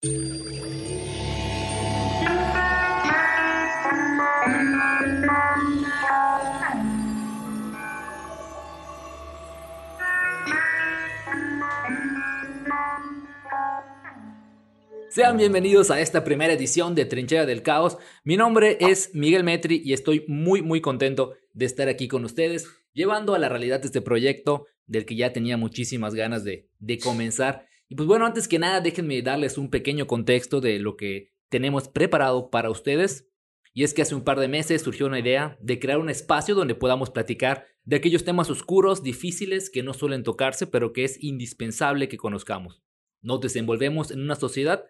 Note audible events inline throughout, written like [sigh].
Sean bienvenidos a esta primera edición de Trinchera del Caos. Mi nombre es Miguel Metri y estoy muy muy contento de estar aquí con ustedes, llevando a la realidad este proyecto del que ya tenía muchísimas ganas de, de comenzar. Y pues bueno, antes que nada, déjenme darles un pequeño contexto de lo que tenemos preparado para ustedes. Y es que hace un par de meses surgió una idea de crear un espacio donde podamos platicar de aquellos temas oscuros, difíciles, que no suelen tocarse, pero que es indispensable que conozcamos. Nos desenvolvemos en una sociedad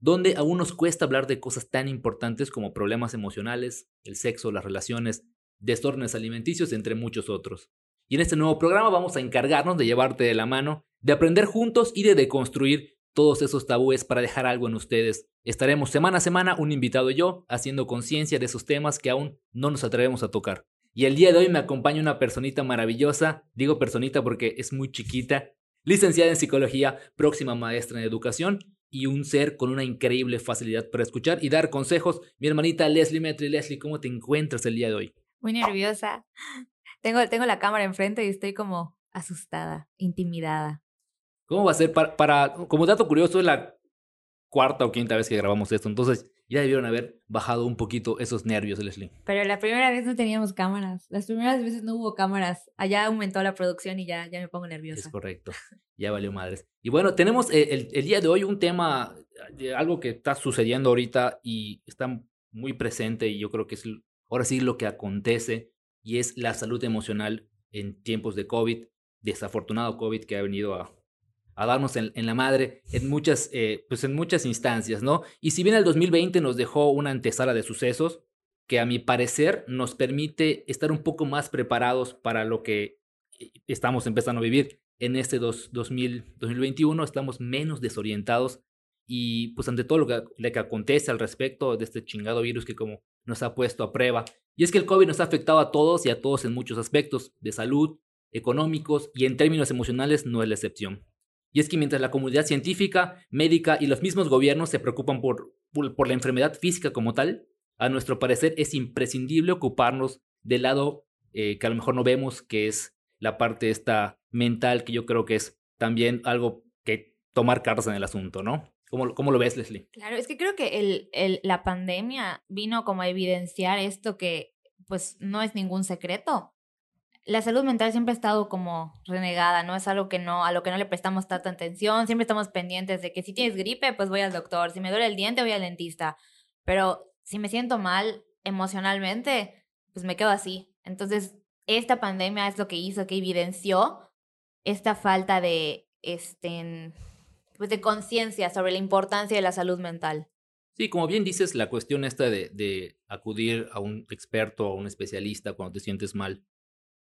donde aún nos cuesta hablar de cosas tan importantes como problemas emocionales, el sexo, las relaciones, desórdenes alimenticios, entre muchos otros. Y en este nuevo programa vamos a encargarnos de llevarte de la mano, de aprender juntos y de deconstruir todos esos tabúes para dejar algo en ustedes. Estaremos semana a semana, un invitado y yo, haciendo conciencia de esos temas que aún no nos atrevemos a tocar. Y el día de hoy me acompaña una personita maravillosa, digo personita porque es muy chiquita, licenciada en psicología, próxima maestra en educación y un ser con una increíble facilidad para escuchar y dar consejos. Mi hermanita Leslie Metri. Leslie, ¿cómo te encuentras el día de hoy? Muy nerviosa. Tengo, tengo la cámara enfrente y estoy como asustada, intimidada. ¿Cómo va a ser? Para, para, como dato curioso, es la cuarta o quinta vez que grabamos esto, entonces ya debieron haber bajado un poquito esos nervios, Leslie. Pero la primera vez no teníamos cámaras. Las primeras veces no hubo cámaras. Allá aumentó la producción y ya, ya me pongo nerviosa. Es correcto. Ya valió madres. Y bueno, tenemos eh, el, el, día de hoy un tema, algo que está sucediendo ahorita y está muy presente y yo creo que es ahora sí lo que acontece y es la salud emocional en tiempos de COVID, desafortunado COVID que ha venido a darnos en, la madre en muchas, eh, pues en muchas instancias, ¿no? Y si bien el 2020 nos dejó una antesala de sucesos, que a mi parecer nos permite estar un poco más preparados para lo que eh, estamos empezando a vivir en este 2021, estamos menos desorientados y pues ante todo lo que, lo que acontece al respecto de este chingado virus que como nos ha puesto a prueba. Y es que el COVID nos ha afectado a todos y a todos en muchos aspectos, de salud, económicos y en términos emocionales no es la excepción. Y es que mientras la comunidad científica, médica y los mismos gobiernos se preocupan por, por, la enfermedad física como tal, a nuestro parecer es imprescindible ocuparnos del lado eh, que a lo mejor no vemos, que es la parte esta mental, que yo creo que es también algo que tomar cartas en el asunto, ¿no? ¿Cómo, cómo lo ves, Leslie? Claro, es que creo que el, el, la pandemia vino como a evidenciar esto que pues no es ningún secreto la salud mental siempre ha estado como renegada, ¿no? Es algo que no, a lo que no le prestamos tanta atención, siempre estamos pendientes de que si tienes gripe, pues voy al doctor, si me duele el diente, voy al dentista, pero si me siento mal emocionalmente, pues me quedo así. Entonces, esta pandemia es lo que hizo, que evidenció esta falta de, este, pues de conciencia sobre la importancia de la salud mental. Sí, como bien dices, la cuestión esta de, de acudir a un experto, a un especialista cuando te sientes mal,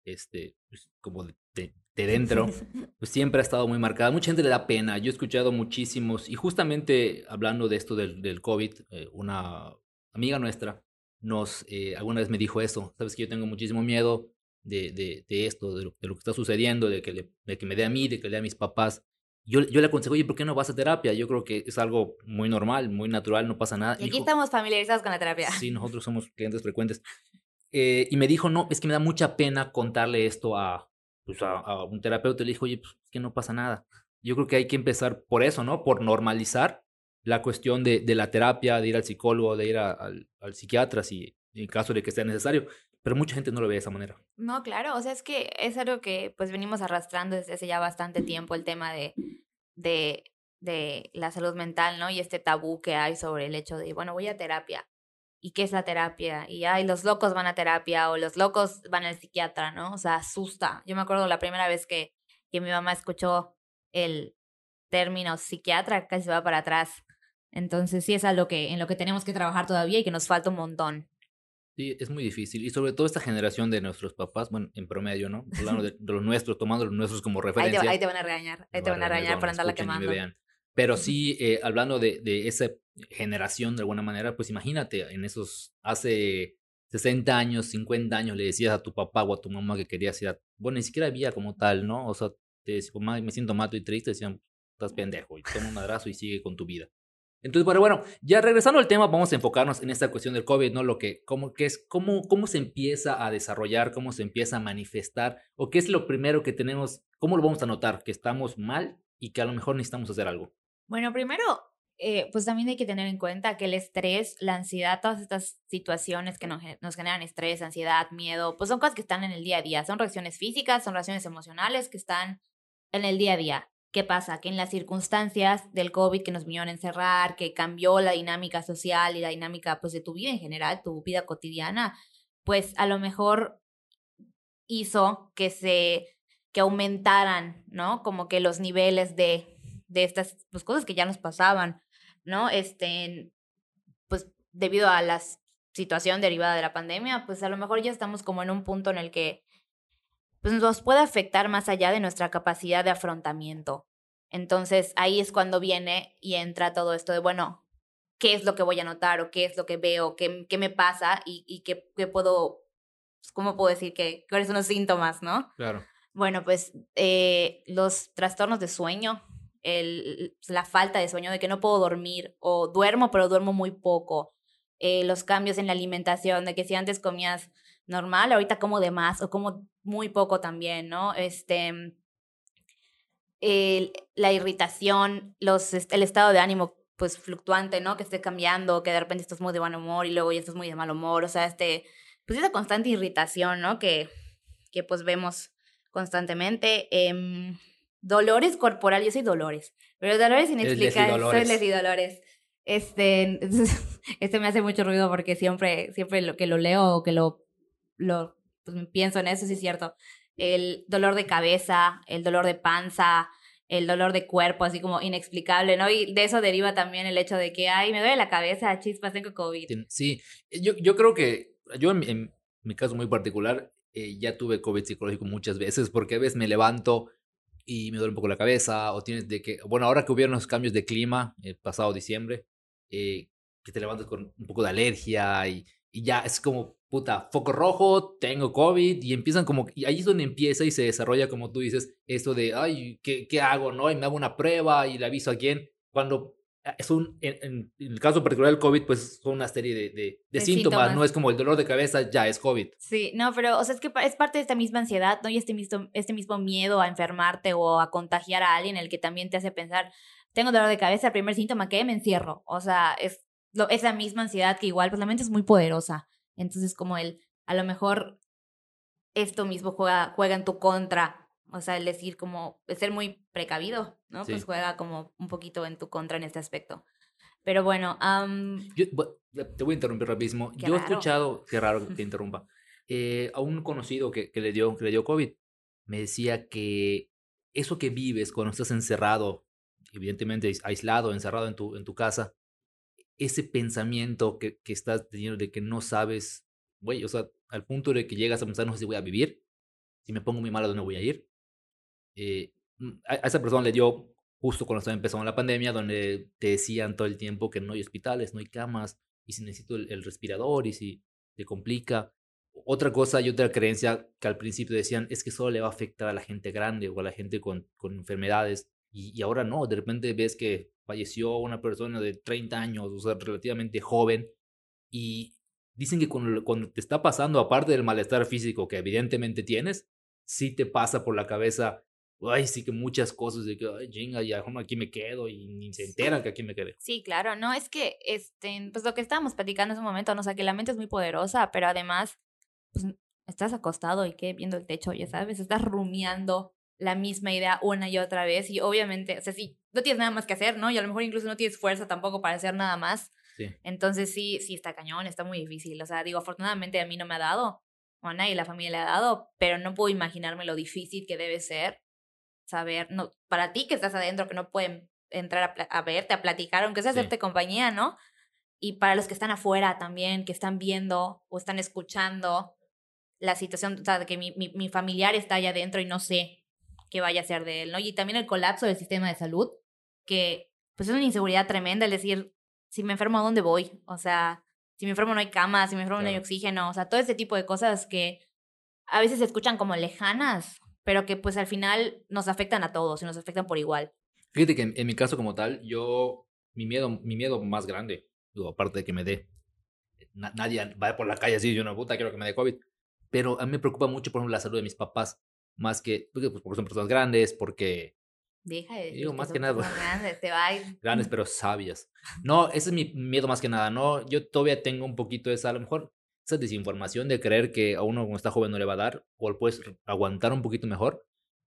este, pues, como de, de, dentro, [laughs] pues siempre ha estado muy marcada. Mucha gente le da pena. Yo he escuchado muchísimos, y justamente hablando de esto del, del COVID, eh, una amiga nuestra nos, eh, alguna vez me dijo eso, sabes que yo tengo muchísimo miedo de, de, de esto, de lo, de lo, que está sucediendo, de que, le, de que me dé a mí, de que le dé a mis papás. Yo, yo le aconsejo, oye, ¿por qué no vas a terapia? Yo creo que es algo muy normal, muy natural, no pasa nada. Y aquí dijo, estamos familiarizados con la terapia. Sí, [laughs] nosotros somos clientes frecuentes. Eh, y me dijo, no, es que me da mucha pena contarle esto a, pues a, a, un terapeuta. Le dijo, oye, pues es que no pasa nada. Yo creo que hay que empezar por eso, ¿no? Por normalizar la cuestión de, de la terapia, de ir al psicólogo, de ir a, al, al, psiquiatra, si en caso de que sea necesario. Pero mucha gente no lo ve de esa manera. No, claro, o sea, es que es algo que pues venimos arrastrando desde hace ya bastante tiempo, el tema de, de, de la salud mental, ¿no? Y este tabú que hay sobre el hecho de, bueno, voy a terapia ¿y qué es la terapia? Y, ay, los locos van a terapia o los locos van al psiquiatra, ¿no? O sea, asusta. Yo me acuerdo la primera vez que, que mi mamá escuchó el término psiquiatra, casi va para atrás. Entonces sí es algo que, en lo que tenemos que trabajar todavía y que nos falta un montón. Sí, es muy difícil. Y sobre todo esta generación de nuestros papás, bueno, en promedio, ¿no? Hablando de, de [laughs] los nuestros, tomando los nuestros como referencia. Ahí te, ahí te van a regañar, ahí te van a regañar por andarla quemando. Pero sí, eh, hablando de, de esa generación de alguna manera, pues imagínate, en esos, hace 60 años, 50 años, le decías a tu papá o a tu mamá que querías ir a, bueno, ni siquiera había como tal, ¿no? O sea, te decía, me siento mato y triste, decían, estás pendejo, y toma un madrazo y sigue con tu vida. Entonces, bueno, bueno, ya regresando al tema, vamos a enfocarnos en esta cuestión del COVID, ¿no? Lo que, cómo, qué es, cómo, cómo se empieza a desarrollar, cómo se empieza a manifestar, o qué es lo primero que tenemos, cómo lo vamos a notar, que estamos mal y que a lo mejor necesitamos hacer algo. Bueno, primero, eh, pues también hay que tener en cuenta que el estrés, la ansiedad, todas estas situaciones que nos, nos, generan estrés, ansiedad, miedo, pues son cosas que están en el día a día, son reacciones físicas, son reacciones emocionales que están en el día a día. ¿Qué pasa? Que en las circunstancias del COVID que nos vinieron a encerrar, que cambió la dinámica social y la dinámica pues de tu vida en general, tu vida cotidiana, pues a lo mejor hizo que se que aumentaran, ¿no? Como que los niveles de, de estas pues, cosas que ya nos pasaban, ¿no? Este, pues debido a la situación derivada de la pandemia, pues a lo mejor ya estamos como en un punto en el que pues nos puede afectar más allá de nuestra capacidad de afrontamiento. Entonces ahí es cuando viene y entra todo esto de, bueno, ¿qué es lo que voy a notar o qué es lo que veo, qué, qué me pasa y, y qué, qué, puedo, pues, cómo puedo decir que, cuáles son los síntomas, ¿no? Claro. Bueno, pues eh, los trastornos de sueño, el, la falta de sueño, de que no puedo dormir o duermo pero duermo muy poco, eh, los cambios en la alimentación, de que si antes comías normal, ahorita como de más o como muy poco también, ¿no? Este, el, la irritación, los, el estado de ánimo pues fluctuante, ¿no? Que esté cambiando, que de repente estás muy de buen humor y luego ya estás muy de mal humor, o sea, este, pues esa constante irritación, ¿no? Que, que pues vemos constantemente. Eh, dolores corporales, yo soy dolores, pero dolores inexplicables, soy les y dolores. Este, [laughs] este me hace mucho ruido porque siempre, siempre lo que lo leo o que lo lo, pues pienso en eso, sí es cierto. El dolor de cabeza, el dolor de panza, el dolor de cuerpo, así como inexplicable, ¿no? Y de eso deriva también el hecho de que, ay, me duele la cabeza, chispas, tengo COVID. Sí, yo, yo creo que, yo en, mi caso muy particular, eh, ya tuve COVID psicológico muchas veces, porque a veces me levanto y me duele un poco la cabeza, o tienes de que, bueno, ahora que hubieron los cambios de clima, el pasado diciembre, eh, que te levantas con un poco de alergia y, y ya es como puta, foco rojo, tengo COVID, y empiezan como, y ahí es donde empieza y se desarrolla, como tú dices, esto de, ay, ¿qué, qué hago? ¿No? Y me hago una prueba y le aviso a quién, cuando ah, es un, en, el caso particular del COVID, pues son una serie de, de, de, síntomas, no es como el dolor de cabeza, ya es COVID. Sí, no, pero, o sea, es que es parte de esta misma ansiedad, ¿no? Y este mismo, este mismo miedo a enfermarte o a contagiar a alguien, el que también te hace pensar, tengo dolor de cabeza, el primer síntoma que me encierro, o sea, es, lo, es la misma ansiedad que igual, pues la mente es muy poderosa. Entonces, como el, a lo mejor esto mismo juega, juega en tu contra. O sea, el decir como, el ser muy precavido, ¿no? Pues juega como un poquito en tu contra en este aspecto. Pero bueno, Yo, te voy a interrumpir rapidísimo. Yo he escuchado, qué raro que te [laughs] interrumpa, eh, a un conocido que, que, le dio, que le dio COVID, me decía que eso que vives cuando estás encerrado, evidentemente aislado, encerrado en tu, en tu casa, ese pensamiento que, que estás teniendo de que no sabes, güey, o sea, al punto de que llegas a pensar, no sé si voy a vivir, si me pongo muy mal, ¿a dónde voy a ir? Eh, mm, a, esa persona le dio justo cuando estaba empezando la pandemia, donde te decían todo el tiempo que no hay hospitales, no hay camas, y si necesito el, respirador, y si te complica. Otra cosa y otra creencia que al principio decían es que solo le va a afectar a la gente grande o a la gente con, con enfermedades, y, y ahora no, de repente ves que falleció una persona de 30 años, o sea, relativamente joven, y dicen que cuando, cuando te está pasando, aparte del malestar físico que evidentemente tienes, sí te pasa por la cabeza, ay, sí que muchas cosas de que, ay, jinga, ya aquí me quedo y ni se enteran que aquí me quedé. Sí, claro, no, es que, este, pues lo que estábamos platicando en ese momento, no o sea, que la mente es muy poderosa, pero además, pues estás acostado y que viendo el techo, ya sabes, estás rumiando la misma idea una y otra vez y obviamente, o sea, sí, no tienes nada más que hacer, ¿no? Y a lo mejor incluso no tienes fuerza tampoco para hacer nada más. Sí. Entonces sí, sí está cañón, está muy difícil. O sea, digo, afortunadamente a mí no me ha dado, o a nadie la familia le ha dado, pero no puedo imaginarme lo difícil que debe ser saber, no, para ti que estás adentro, que no pueden entrar a, a verte, a platicar, aunque sea hacerte compañía, ¿no? Y para los que están afuera también, que están viendo o están escuchando la situación, o sea, de que mi, mi, mi familiar está allá adentro y no sé que vaya a ser de él, ¿no? Y también el colapso del sistema de salud, que pues es una inseguridad tremenda, el decir, si me enfermo, ¿a dónde voy? O sea, si me enfermo no hay cama, si me enfermo no hay oxígeno, o sea, todo ese tipo de cosas que a veces se escuchan como lejanas, pero que pues al final nos afectan a todos y nos afectan por igual. Fíjate que en, mi caso como tal, yo mi miedo, mi miedo más grande, digo, aparte de que me dé, nadie va por la calle así, yo una puta, quiero que me dé COVID, pero a mí me preocupa mucho, por ejemplo, la salud de mis papás, más que, pues, porque son personas grandes, porque... Deja de Digo, más que nada. Grandes, te va [laughs] Grandes, pero sabias. No, ese es mi miedo más que nada, ¿no? Yo todavía tengo un poquito esa, a lo mejor, esa desinformación de creer que a uno cuando está joven no le va a dar, o puedes aguantar un poquito mejor,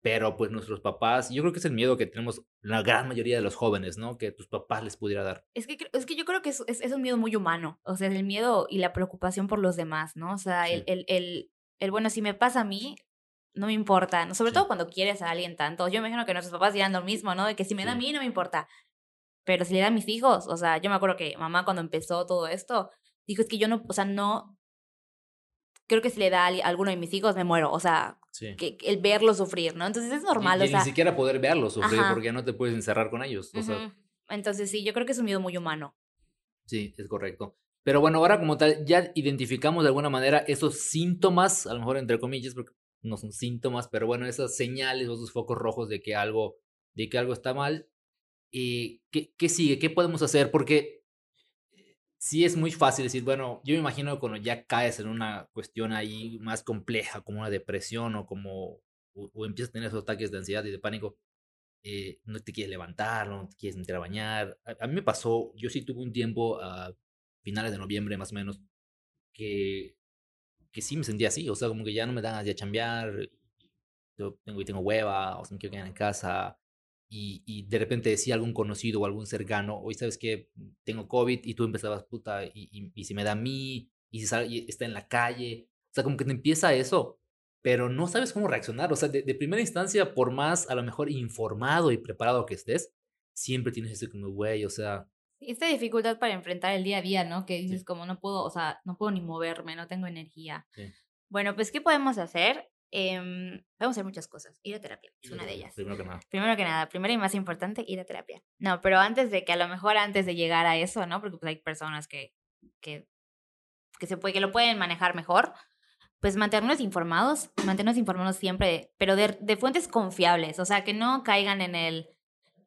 pero pues nuestros papás, yo creo que es el miedo que tenemos la gran mayoría de los jóvenes, ¿no? Que tus papás les pudiera dar. Es que, es que yo creo que es, es, un miedo muy humano, o sea, el miedo y la preocupación por los demás, ¿no? O sea, el, el, el, el, bueno, si me pasa a mí, no me importa, ¿no? sobre todo cuando quieres a alguien tanto. Yo me imagino que nuestros papás dirán lo mismo, ¿no? De que si me da a mí, no me importa. Pero si le da a mis hijos, o sea, yo me acuerdo que mamá cuando empezó todo esto, dijo, es que yo no, o sea, no, creo que si le da a alguno de mis hijos me muero, o sea, que, el verlo sufrir, ¿no? Entonces es normal, o sea, ni siquiera poder verlo sufrir porque no te puedes encerrar con ellos, o sea. Entonces sí, yo creo que es un miedo muy humano. Sí, es correcto. Pero bueno, ahora como tal, ya identificamos de alguna manera esos síntomas, a lo mejor entre comillas, porque no son síntomas, pero bueno, esas señales o esos focos rojos de que algo, de que algo está mal. ¿Y qué, qué sigue? ¿Qué podemos hacer? Porque sí es muy fácil decir, bueno, yo me imagino cuando ya caes en una cuestión ahí más compleja, como una depresión o como, o, empiezas a tener esos ataques de ansiedad y de pánico, eh, no te quieres levantar, no te quieres meter a bañar. A, mí me pasó, yo sí tuve un tiempo a finales de noviembre más o menos, que, que sí me sentía así, o sea, como que ya no me dan a chambear, yo tengo, tengo hueva, o sea, me quiero quedar en casa, y, y, de repente decía algún conocido o algún cercano, hoy sabes que tengo COVID y tú empezabas, puta, y, y, y si me da a mí, y si está en la calle, o sea, como que te empieza eso, pero no sabes cómo reaccionar, o sea, de, primera instancia, por más a lo mejor informado y preparado que estés, siempre tienes ese como, güey, o sea... Esta dificultad para enfrentar el día a día, ¿no? Que dices como no puedo, o sea, no puedo ni moverme, no tengo energía. Bueno, pues, ¿qué podemos hacer? Eh, podemos hacer muchas cosas. Ir a terapia es una de ellas. Primero que nada. Primero que nada, primero y más importante, ir a terapia. No, pero antes de que a lo mejor antes de llegar a eso, ¿no? Porque pues hay personas que, que, que, se puede, que lo pueden manejar mejor. Pues mantenernos informados, mantenernos informados siempre, pero de, de fuentes confiables, o sea, que no caigan en el,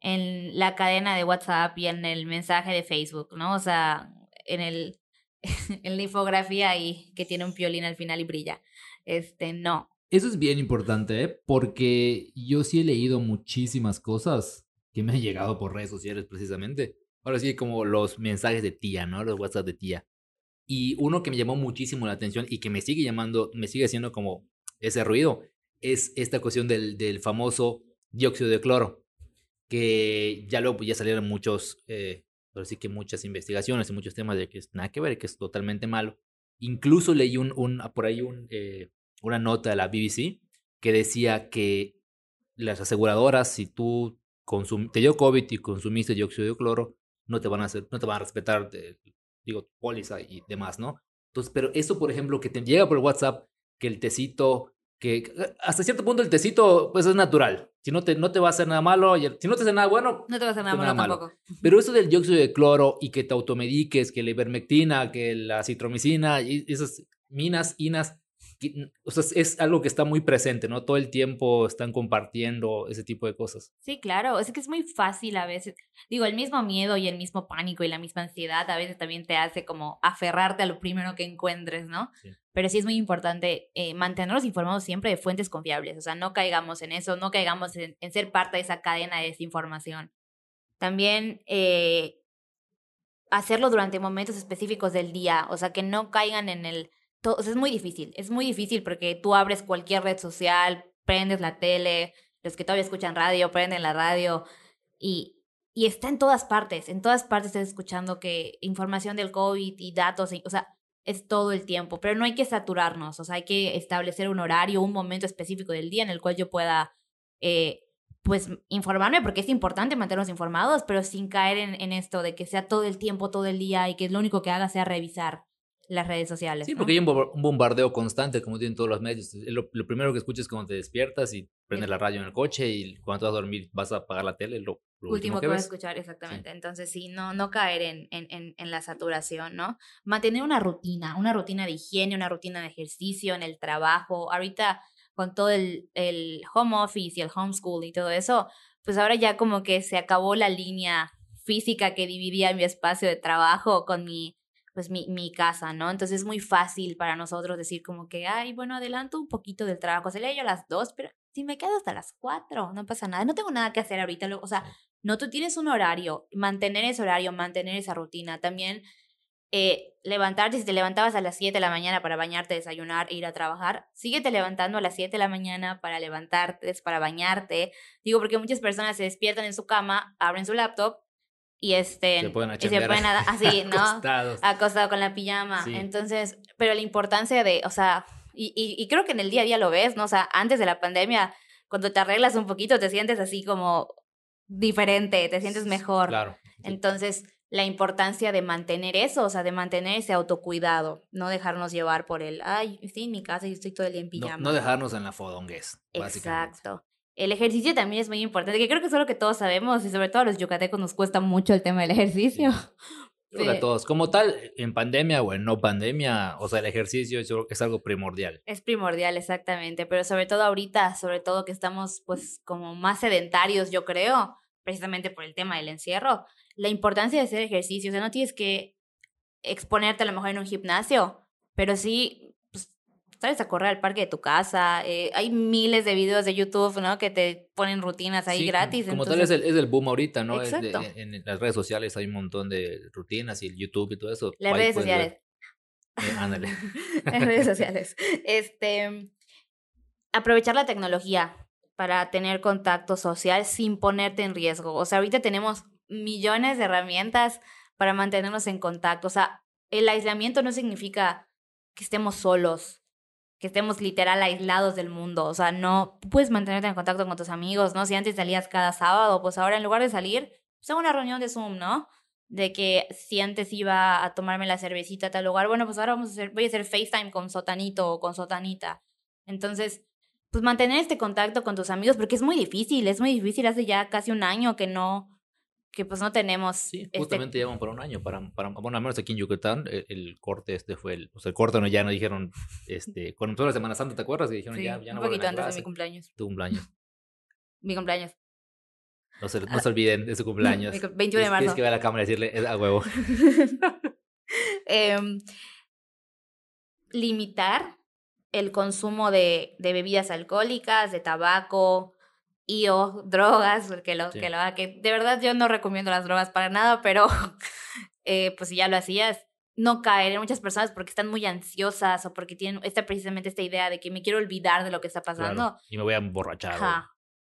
en la cadena de WhatsApp y en el mensaje de Facebook, ¿no? O sea, en el, [laughs] en la infografía ahí que tiene un piolín al final y brilla. Este, no, eso es bien importante, ¿eh? porque yo sí he leído muchísimas cosas que me han llegado por redes sociales precisamente. Ahora sí, como los mensajes de tía, ¿no? Los WhatsApp de tía. Y uno que me llamó muchísimo la atención y que me sigue llamando, me sigue haciendo como ese ruido, es esta cuestión del, del famoso dióxido de cloro, que ya luego pues, ya salieron muchos, eh, sí que muchas investigaciones y muchos temas de que es nada que ver, que es totalmente malo. Incluso leí un, un por ahí un, eh, una nota de la BBC que decía que las aseguradoras, si tú te dio COVID y consumiste dióxido de cloro, no te van a hacer, no te van a respetar, digo, póliza y demás, ¿no? Entonces, pero eso, por ejemplo, que te llega por WhatsApp, que el tecito, que hasta cierto punto el tecito, pues es natural. Si no te, no te va a hacer nada malo, si no te hace nada bueno, no te va a hacer nada, malo, tampoco. [laughs] Pero eso del dióxido de cloro y que te automediques, que la ivermectina, que la citromicina, y esas minas, inas, o sea, es algo que está muy presente, ¿no? Todo el tiempo están compartiendo ese tipo de cosas. Sí, claro, es que es muy fácil a veces. Digo, el mismo miedo y el mismo pánico y la misma ansiedad a veces también te hace como aferrarte a lo primero que encuentres, ¿no? Pero sí es muy importante eh, mantenernos informados siempre de fuentes confiables, o sea, no caigamos en eso, no caigamos en, ser parte de esa cadena de desinformación. También eh, hacerlo durante momentos específicos del día, o sea, que no caigan en el es muy difícil, es muy difícil porque tú abres cualquier red social, prendes la tele, los que todavía escuchan radio, prenden la radio y, y está en todas partes, en todas partes estás escuchando que información del COVID y datos, o sea, es todo el tiempo, pero no hay que saturarnos, o sea, hay que establecer un horario, un momento específico del día en el cual yo pueda, eh, pues, informarme, porque es importante mantenernos informados, pero sin caer en, en, esto de que sea todo el tiempo, todo el día y que lo único que haga sea revisar las redes sociales. Sí, porque hay un bombardeo constante, como tienen todos los medios. Lo, primero que escuchas cuando te despiertas y prendes la radio en el coche y cuando te vas a dormir vas a apagar la tele, lo, último, que, vas a escuchar, exactamente. Entonces, sí, no, no caer en, en, en, la saturación, ¿no? Mantener una rutina, una rutina de higiene, una rutina de ejercicio en el trabajo. Ahorita, con todo el, el home office y el homeschool y todo eso, pues ahora ya como que se acabó la línea física que dividía mi espacio de trabajo con mi, pues mi, mi casa, ¿no? Entonces es muy fácil para nosotros decir como que, ay, bueno, adelanto un poquito del trabajo, se le yo a las dos, pero si me quedo hasta las cuatro, no pasa nada, no tengo nada que hacer ahorita, o sea, no, tú tienes un horario, mantener ese horario, mantener esa rutina, también eh, levantarte, si te levantabas a las 7 de la mañana para bañarte, desayunar e ir a trabajar, síguete levantando a las 7 de la mañana para levantarte, para bañarte. Digo, porque muchas personas se despiertan en su cama, abren su laptop y, este, se pueden y se pueden [laughs] así, ¿no? Acostados. Acostado con la pijama. Entonces, pero la importancia de, o sea, y, y, y creo que en el día a día lo ves, ¿no? O sea, antes de la pandemia, cuando te arreglas un poquito, te sientes así como diferente, te sientes mejor. Claro. Entonces, la importancia de mantener eso, o sea, de mantener ese autocuidado, no dejarnos llevar por el, ay, estoy en mi casa y estoy todo el día en pijama. No, dejarnos en la fodonguez. Exacto. El ejercicio también es muy importante, que creo que es algo que todos sabemos y sobre todo a los yucatecos nos cuesta mucho el tema del ejercicio. Creo que a todos. Como tal, en pandemia o en no pandemia, o sea, el ejercicio es algo primordial. Es primordial, exactamente. Pero sobre todo ahorita, sobre todo que estamos pues como más sedentarios, yo creo, precisamente por el tema del encierro, la importancia de hacer ejercicio. O sea, no tienes que exponerte a lo mejor en un gimnasio, pero sí, sales a correr al parque de tu casa. Eh, hay miles de videos de YouTube, ¿no? Que te ponen rutinas ahí gratis. Como tal es el, es el boom ahorita, ¿no? en, las redes sociales hay un montón de rutinas y el YouTube y todo eso. Las redes sociales. Eh, ándale. [laughs] las redes sociales. Este, aprovechar la tecnología para tener contacto social sin ponerte en riesgo. O sea, ahorita tenemos millones de herramientas para mantenernos en contacto. O sea, el aislamiento no significa que estemos solos, que estemos literal aislados del mundo. O sea, no puedes mantenerte en contacto con tus amigos, ¿no? Si antes salías cada sábado, pues ahora en lugar de salir, pues hago una reunión de Zoom, ¿no? De que si antes iba a tomarme la cervecita a tal lugar, bueno, pues ahora vamos a hacer, voy a hacer FaceTime con Sotanito o con Sotanita. Entonces, pues mantener este contacto con tus amigos, porque es muy difícil, es muy difícil. Hace ya casi un año que no, que pues no tenemos. Sí, este justamente llevan por un año. Para, para, bueno, al menos aquí en Yucatán, el, corte este fue el. O sea, el corte no, ya no dijeron. este Cuando empezó la Semana Santa, ¿te acuerdas? Y dijeron ya, ya no Un poquito antes de mi cumpleaños. Tu cumpleaños. mi cumpleaños. No se, no se olviden de su cumpleaños. [laughs] 21 de marzo. Tienes que ver a la cámara y decirle a huevo. [laughs] eh, limitar el consumo de, de bebidas alcohólicas, de tabaco, y o drogas, que lo, que lo que de verdad yo no recomiendo las drogas para nada, pero [laughs] eh, pues si ya lo hacías, no caer en muchas personas porque están muy ansiosas o porque tienen esta, precisamente esta idea de que me quiero olvidar de lo que está pasando. Y me voy a emborrachar.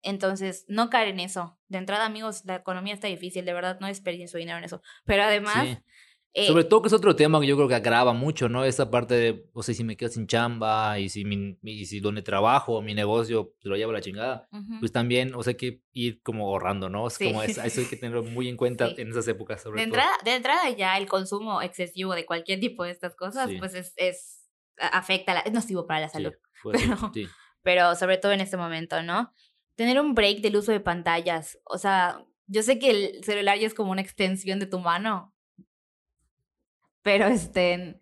Entonces, no caer en eso. De entrada, amigos, la economía está difícil, de verdad, no desperdicien su dinero en eso. Pero además, eh, Sobre todo que es otro tema que yo creo que agrava mucho, ¿no? Esa parte de, o sea, si me quedo sin chamba y si, mi, y si donde trabajo, mi negocio, lo llevo a la chingada, pues también, o sea, hay que ir como ahorrando, ¿no? Es como eso, hay que tenerlo muy en cuenta en esas épocas, sobre de Entrada, de entrada ya el consumo excesivo de cualquier tipo de estas cosas, pues es, es, afecta, es nocivo para la salud. [laughs] pero, pero sobre todo en este momento, ¿no? Tener un break del uso de pantallas, o sea, yo sé que el celular ya es como una extensión de tu mano, pero este,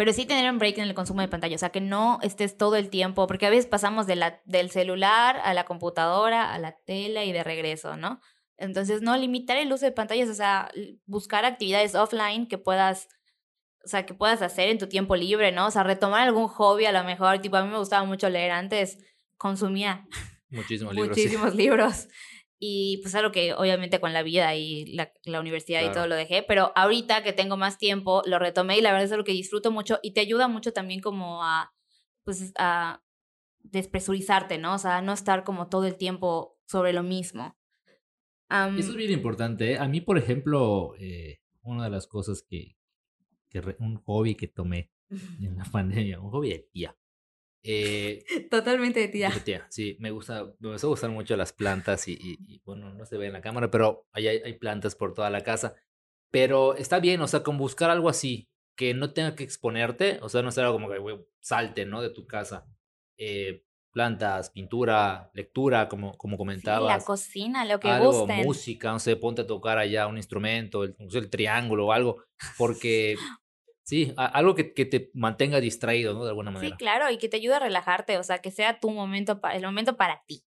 pero sí tener un break en el consumo de pantalla, o sea, que no estés todo el tiempo, porque a veces pasamos de la, del celular a la computadora, a la tele y de regreso, ¿no? Entonces, no limitar el uso de pantallas, o sea, buscar actividades offline que puedas, o sea, que puedas hacer en tu tiempo libre, ¿no? O sea, retomar algún hobby a lo mejor, tipo, a mí me gustaba mucho leer antes, consumía muchísimos libros. Muchísimos libros. Y pues algo que obviamente con la vida y la, la universidad y todo lo dejé, pero ahorita que tengo más tiempo lo retomé y la verdad es algo que disfruto mucho y te ayuda mucho también como a, pues a despresurizarte, ¿no? O sea, no estar como todo el tiempo sobre lo mismo. Eso es bien importante. ¿eh? A mí, por ejemplo, eh, una de las cosas que, que un hobby que tomé [laughs] en la pandemia, un hobby de tía, eh, Totalmente de tía. tía. Sí, me gusta, me gusta gustar mucho las plantas y, y, bueno, no se ve en la cámara, pero hay, hay plantas por toda la casa. Pero está bien, o sea, con buscar algo así, que no tenga que exponerte, o sea, no sea algo como que salte, ¿no? De tu casa. Eh, plantas, pintura, lectura, como, como comentabas. la cocina, lo que algo, música, no sé, ponte a tocar allá un instrumento, el, el triángulo o algo, porque Sí, algo que, que, te mantenga distraído, ¿no? De alguna manera. Sí, claro, y que te ayude a relajarte, o sea, que sea tu momento, el momento para ti.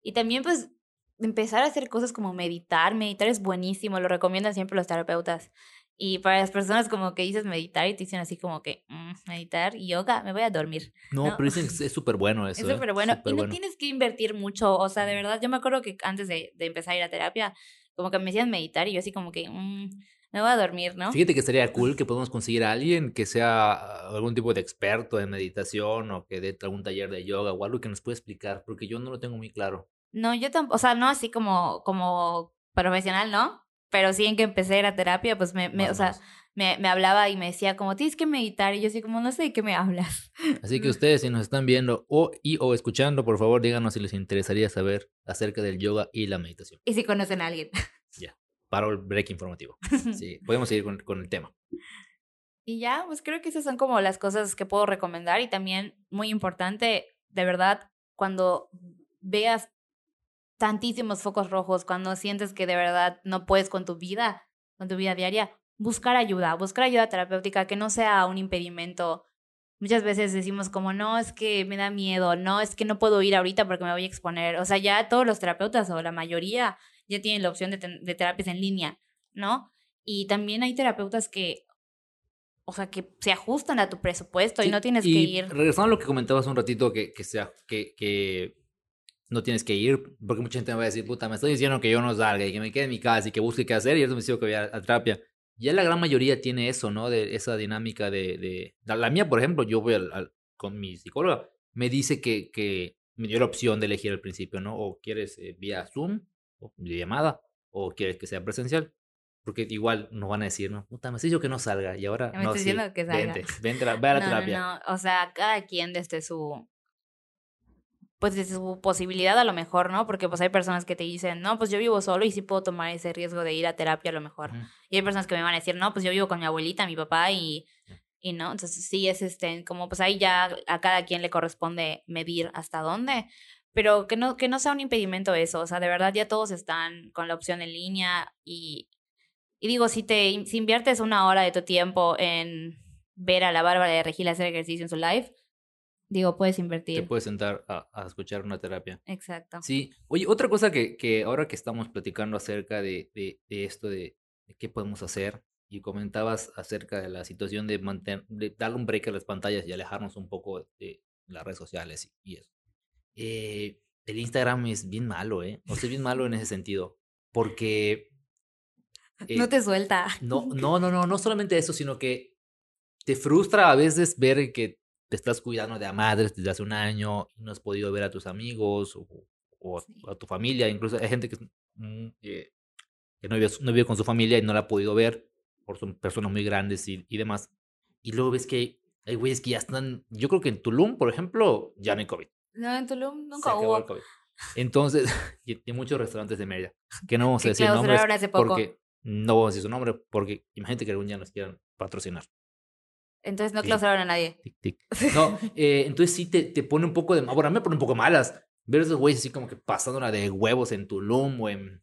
Y también, pues, empezar a hacer cosas como meditar. Meditar es buenísimo, lo recomiendan siempre los terapeutas. Y para las personas como que dices meditar y te dicen así como que mm, meditar yoga, me voy a dormir. No, pero dicen que es súper [laughs] bueno eso. Es súper bueno. y no tienes que invertir mucho. O sea, de verdad, yo me acuerdo que antes de, de empezar a ir a terapia, como que me decían meditar y yo así como que mm, me voy a dormir, ¿no? Fíjate que sería cool que podamos conseguir a alguien que sea algún tipo de experto en meditación o que dé algún taller de yoga o algo que nos pueda explicar, porque yo no lo tengo muy claro. No, yo tampoco, o sea, no así como, como profesional, ¿no? pero sí en que empecé a ir a terapia, pues me, me o sea, me, me, hablaba y me decía como, tienes que meditar, y yo así como, no sé de qué me hablas. Así que [laughs] ustedes, si nos están viendo o, y, o escuchando, por favor, díganos si les interesaría saber acerca del yoga y la meditación. Y si conocen a alguien. Ya, para el break informativo. [laughs] Sí, podemos seguir con, con el tema. Y ya, pues creo que esas son como las cosas que puedo recomendar y también muy importante, de verdad, cuando veas tantísimos focos rojos, cuando sientes que de verdad no puedes con tu vida, con tu vida diaria, buscar ayuda, buscar ayuda terapéutica que no sea un impedimento. Muchas veces decimos como, no, es que me da miedo, no, es que no puedo ir ahorita porque me voy a exponer. O sea, ya todos los terapeutas o la mayoría ya tienen la opción de, de terapias en línea, ¿no? Y también hay terapeutas que, o sea, que se ajustan a tu presupuesto y no tienes que ir. Regresando a lo que comentabas un ratito, que, que, sea, que, que no tienes que ir, porque mucha gente me va a decir, puta, me estoy diciendo que yo no salga y que me quede en mi casa y que busque qué hacer y eso me dice que voy a, terapia. Ya la gran mayoría tiene eso, ¿no? De esa dinámica de... de... La mía, por ejemplo, yo voy al, con mi psicóloga, me dice que, que me dio la opción de elegir al principio, ¿no? O quieres eh, vía Zoom, o llamada, o quieres que sea presencial. Porque igual nos van a decir, no, puta, me has dicho que no salga y ahora me no, diciendo que salga. Vente, vente, ve a la terapia. No, no, o sea, cada quien desde su pues de su posibilidad a lo mejor, ¿no? Porque pues hay personas que te dicen, no, pues yo vivo solo y sí puedo tomar ese riesgo de ir a terapia a lo mejor. Y hay personas que me van a decir, no, pues yo vivo con mi abuelita, mi papá y, y no, entonces sí es este, como pues ahí ya a cada quien le corresponde medir hasta dónde, pero que no, que no sea un impedimento eso, o sea, de verdad ya todos están con la opción en línea y, y digo, si te si inviertes una hora de tu tiempo en ver a la Bárbara de Regila hacer ejercicio en su live, Digo, puedes invertir. Te puedes sentar a, a, escuchar una terapia. Exacto. Sí. Oye, otra cosa que, que ahora que estamos platicando acerca de, de, de esto, de, de, qué podemos hacer, y comentabas acerca de la situación de, mantener, de darle un break a las pantallas y alejarnos un poco de las redes sociales y, eso. Eh, el Instagram es bien malo, ¿eh? O sea, es bien malo en ese sentido. Porque... Eh, no te suelta. No, [laughs] no, no, no, no solamente eso, sino que te frustra a veces ver que te estás cuidando de a madres desde hace un año y no has podido ver a tus amigos o, a tu familia. Incluso hay gente que, mm, que no, vive, no, vive, con su familia y no la ha podido ver por son personas muy grandes y, y demás. Y luego ves que hay güeyes que ya están, yo creo que en Tulum, por ejemplo, ya no hay COVID. No, en Tulum nunca hubo. COVID. Entonces, [laughs] y hay muchos restaurantes de Mérida que no vamos a decir nombres porque no vamos a decir su nombre porque imagínate que algún día nos quieran patrocinar. Entonces no clausuraron a nadie. No, eh, entonces sí te, te pone un poco de... Bueno, a mí me pone un poco malas ver esos güeyes así como que pasándola de huevos en Tulum o en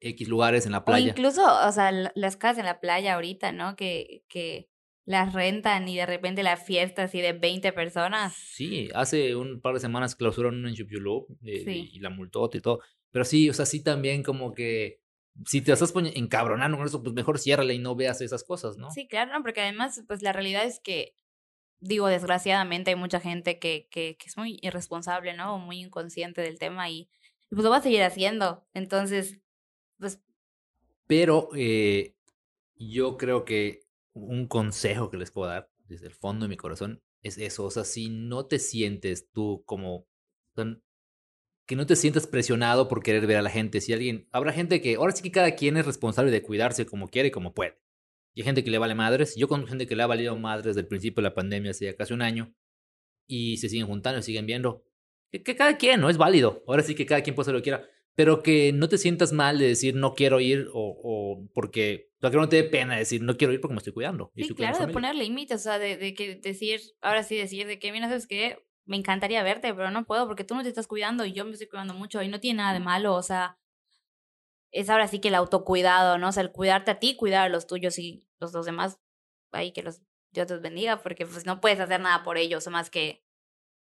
X lugares en la playa. O incluso, o sea, las casas en la playa ahorita, ¿no? Que, que las rentan y de repente la fiesta así de 20 personas. Sí, hace un par de semanas clausuraron una en Chupulú eh, y la multó y todo. Pero sí, o sea, sí también como que si te estás encabronando con eso, pues mejor ciérrale y no veas esas cosas, ¿no? Sí, claro, porque además, pues la realidad es que, digo, desgraciadamente hay mucha gente que, que, que es muy irresponsable, ¿no? Muy inconsciente del tema y, pues lo va a seguir haciendo. Entonces, pues... Pero eh, yo creo que un consejo que les puedo dar desde el fondo de mi corazón es eso, o sea, si no te sientes tú como que no te sientas presionado por querer ver a la gente. Si alguien, habrá gente que, ahora sí que cada quien es responsable de cuidarse como quiere y como puede. Y hay gente que le vale madres. Yo con gente que le ha valido madres desde el principio de la pandemia, hace ya casi un año, y se siguen juntando siguen viendo. Que, cada quien, ¿no? Es válido. Ahora sí que cada quien puede hacer lo que quiera. Pero que no te sientas mal de decir no quiero ir o, o porque, o sea, que no te dé pena decir no quiero ir porque me estoy cuidando. Sí, claro, de poner límites, o sea, de, de, que decir, ahora sí decir, de que, mira, ¿sabes qué? me encantaría verte, pero no puedo porque tú no te estás cuidando y yo me estoy cuidando mucho y no tiene nada de malo, o sea, es ahora sí que el autocuidado, ¿no? O sea, el cuidarte a ti, cuidar a los tuyos y los, dos demás, ahí que los Dios te bendiga, porque pues no puedes hacer nada por ellos, más que,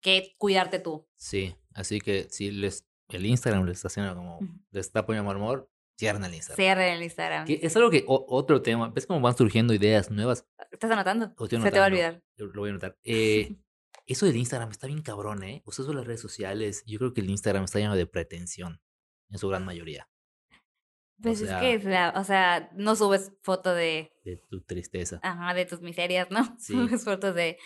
que cuidarte tú. Sí, así que si les el Instagram les está haciendo como, les está poniendo mal humor, cierren el Instagram. Cierre el Instagram. Que es algo que, o- otro tema, ves cómo van surgiendo ideas nuevas, ¿Estás anotando? O Se te va a olvidar. Lo voy a anotar. Eh, [laughs] eso del Instagram está bien cabrón, ¿eh? Ustedes son las redes sociales, yo creo que el Instagram está lleno de pretensión, en su gran mayoría, Pues sea- es que, la- o sea, no subes foto de, de tu tristeza. ajá, de tus miserias, ¿no? [laughs] Sí. Subes fotos de,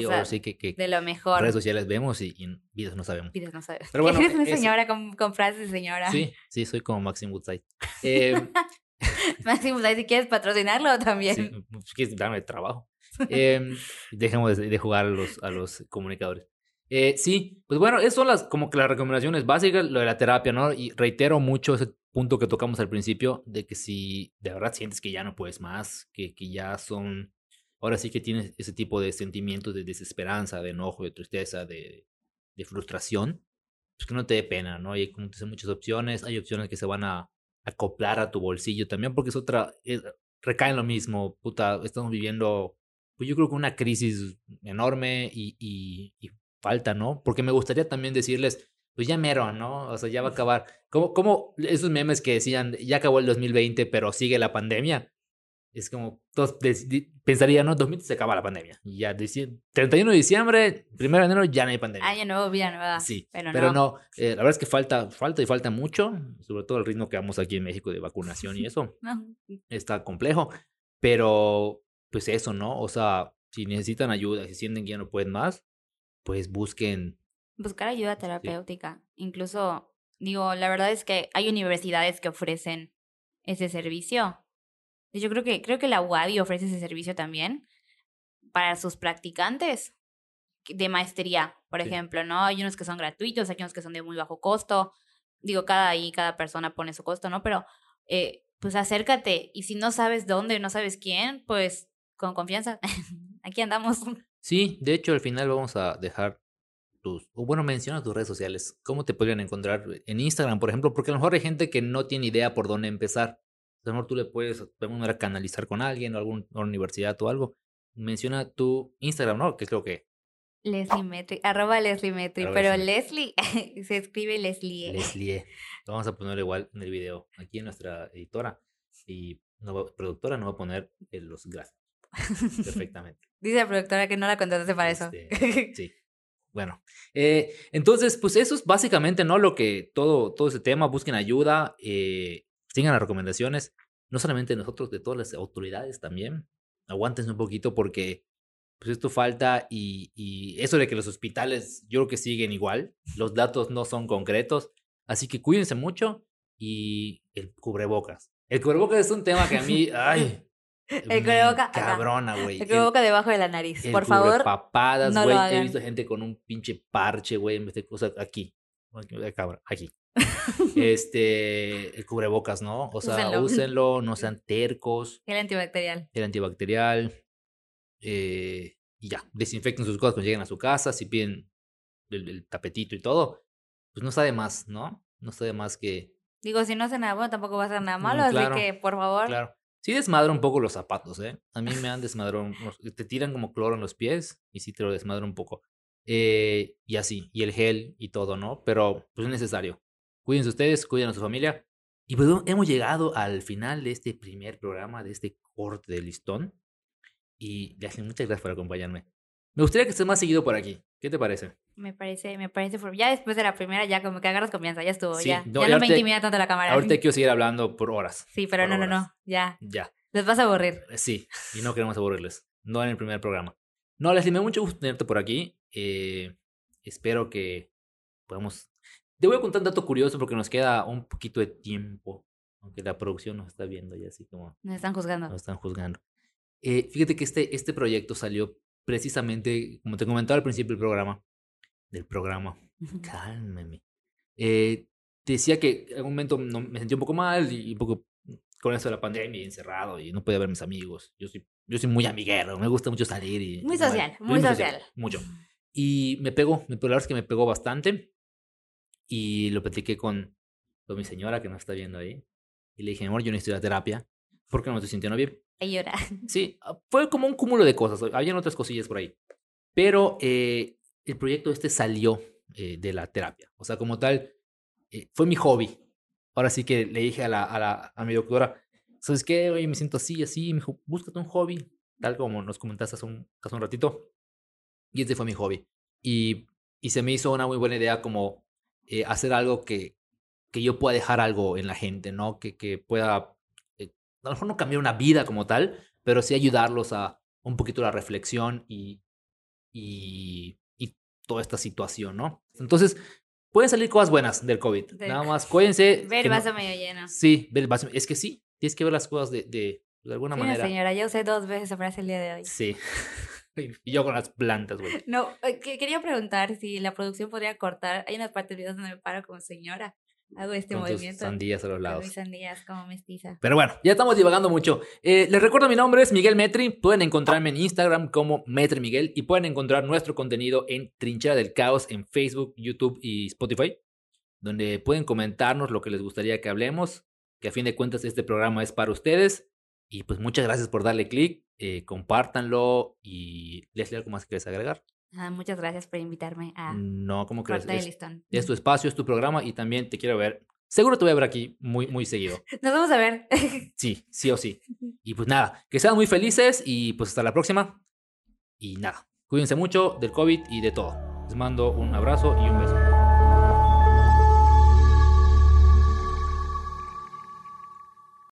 Sí, o sí que, que de lo mejor. redes sociales vemos y, y en vidas no sabemos. Pides, no sabes. Pero bueno, [laughs] Eres una eso- señora con, con frases de señora. Sí, sí, soy como Maxim Woodside. Eh, Máximo, ¿sabes si quieres patrocinarlo también? sí, quieres darme trabajo. [laughs] Eh, dejemos de, de jugar a los, a los comunicadores. Eh, sí, pues bueno, esas son las como que las recomendaciones básicas, lo de la terapia, ¿no? Y reitero mucho ese punto que tocamos al principio, de que si de verdad sientes que ya no puedes más, que, que ya son, ahora sí que tienes ese tipo de sentimientos de desesperanza, de enojo, de tristeza, de, de frustración, pues que no te dé pena, ¿no? Y hay como te muchas opciones, hay opciones que se van a acoplar a tu bolsillo también, porque es otra, es- recae en lo mismo, puta, estamos viviendo, pues yo creo que una crisis enorme y, y, y falta, ¿no? Porque me gustaría también decirles, pues ya mero, ¿no? O sea, ya va a acabar. ¿Cómo, cómo esos memes que decían, ya acabó el 2020, pero sigue la pandemia? Es como, todos pensarían, ¿no? 2020 se acaba la pandemia. Y ya, dici- 31 de diciembre, 1 de enero, ya no hay pandemia. Año nuevo, vida nueva. Sí, pero, pero, no. no, eh, la verdad es que falta, falta y falta mucho, sobre todo el ritmo que vamos aquí en México de vacunación y eso [laughs] No. está complejo, pero pues eso, ¿no? O sea, si necesitan ayuda, si sienten que ya no pueden más, pues busquen, Buscar ayuda terapéutica. Incluso, digo, la verdad es que hay universidades que ofrecen ese servicio. Y Yo creo que, creo que la UABI ofrece ese servicio también para sus practicantes de maestría, por Sí. ejemplo, ¿no? Hay unos que son gratuitos, hay unos que son de muy bajo costo. Digo, cada ahí, cada persona pone su costo, ¿no? Pero, eh, pues acércate. Y si no sabes dónde, no sabes quién, pues con confianza. [laughs] Aquí andamos. Sí, de hecho al final vamos a dejar tus, o bueno, menciona tus redes sociales, cómo te podrían encontrar en Instagram, por ejemplo, porque a lo mejor hay gente que no tiene idea por dónde empezar. A lo mejor tú le puedes de alguna manera canalizar con alguien o alguna universidad o algo. Menciona tu Instagram, ¿no? Que creo que Leslie Metri, arroba Leslie Metri, Arroba pero Leslie. Leslie [laughs] se escribe Leslie. Leslie. Lo vamos a poner igual en el video. Aquí en nuestra editora y nueva productora nos va a poner eh, los gráficos [laughs] perfectamente. Dice la productora que no la contrataste para eso. Este, [laughs] sí. Bueno, eh, entonces, pues eso es básicamente, ¿no? Lo que todo, todo ese tema, busquen ayuda, eh, sigan las recomendaciones, no solamente nosotros, de todas las autoridades también. Aguántense un poquito porque pues esto falta y, y eso de que los hospitales yo creo que siguen igual, los datos no son concretos, así que cuídense mucho y el cubrebocas. El cubrebocas es un tema que a mí, ay, [laughs] El cubreboca, cabrona, güey. Se equivoca debajo de la nariz. El Por favor, no lo güey. He visto gente con un pinche parche, güey, en vez de cosas aquí. Aquí. [laughs] [laughs] Este, el cubrebocas, ¿no? O sea, Úsenlo. úsenlo, no [laughs] sean tercos, gel antibacterial. el antibacterial. eh, y ya, desinfecten sus cosas cuando lleguen a su casa, si piden el, el tapetito y todo, pues no está de más, ¿no? No está de más que, Digo, si no hace nada bueno, tampoco va a ser nada malo, claro, así que, por favor. claro. Sí desmadra un poco los zapatos, ¿eh? A mí me han desmadrado, te tiran como cloro en los pies y sí te lo desmadra un poco. Eh, y así, y el gel y todo, ¿no? Pero pues es necesario. Cuídense ustedes, cuiden a su familia. Y pues hemos llegado al final de este primer programa, de este corte de listón. Y muchas gracias por acompañarme. Me gustaría que estés más seguido por aquí. ¿Qué te parece? Me parece, me parece. Ya después de la primera, ya como que agarras confianza, ya estuvo, Sí, ya. no, ya no me intimida tanto la cámara. Ahorita [laughs] quiero seguir hablando por horas. Sí, pero no, no, horas. no, ya. Ya. Les vas a aburrir. Eh, Sí, y no queremos aburrirles. No en el primer programa. No, Leslie, me da mucho gusto tenerte por aquí. Eh, espero que podamos... Te voy a contar un dato curioso porque nos queda un poquito de tiempo. Aunque la producción nos está viendo ya así como Nos están juzgando. nos están juzgando. Eh, fíjate que este, este proyecto salió precisamente, como te comentaba al principio del programa, del programa, cálmeme. Eh, decía que en algún momento no- me sentí un poco mal y un poco con eso de la pandemia y encerrado y no podía ver a mis amigos. Yo soy, yo soy muy amiguero, me gusta mucho salir y... Muy social, muy social. Mucho. Y me pegó, me, la verdad es que me pegó bastante y lo platiqué con, con mi señora que nos está viendo ahí. Y le dije, amor, yo necesito la terapia porque no me estoy sintiendo bien. Ahí llora. Sí, ah, fue como un cúmulo de cosas. Habían otras cosillas por ahí. Pero eh, el proyecto este salió eh, de la terapia. O sea, como tal, eh, fue mi hobby. Ahora sí que le dije a, la, a, la, a mi doctora, ¿sabes qué? Oye, me siento así, así. Me dijo, búscate un hobby, tal como nos comentaste hace un, hace un ratito. Y ese fue mi hobby. Y, y se me hizo una muy buena idea como eh, hacer algo que, que yo pueda dejar algo en la gente, ¿no? Que, que pueda, eh, a lo mejor no cambiar una vida como tal, pero sí ayudarlos a un poquito la reflexión y, y, y toda esta situación, ¿no? Entonces, pueden salir cosas buenas del COVID. Del Nada más, cuídense. Ver el no- vaso medio lleno. Sí, ver el vaso. Es que sí, tienes que ver las cosas de, de, de alguna Sí, manera. señora, yo usé dos veces esa frase el día de hoy. Sí. Y yo con las plantas, güey. No, eh, que- quería preguntar si la producción podría cortar. Hay unas partes del video donde me paro como señora. Hago este con tus movimiento. sandías a los con lados. mis sandías como mestiza. Pero bueno, ya estamos divagando mucho. Eh, les recuerdo, mi nombre es Miguel Metri. Pueden encontrarme en Instagram como Metri Miguel y pueden encontrar nuestro contenido en Trinchera del Caos en Facebook, YouTube y Spotify, donde pueden comentarnos lo que les gustaría que hablemos, que a fin de cuentas este programa es para ustedes. Y pues muchas gracias por darle clic, eh, compártanlo y Leslie, ¿algo más que quieres agregar? Ah, muchas gracias por invitarme a No, ¿cómo crees? Es, listón. es tu [laughs] espacio, es tu programa y también te quiero ver. Seguro te voy a ver aquí muy, muy seguido. Nos vamos a ver. [laughs] Sí, sí o sí. Y pues nada, que sean muy felices y pues hasta la próxima. Y nada, cuídense mucho del COVID y de todo. Les mando un abrazo y un beso.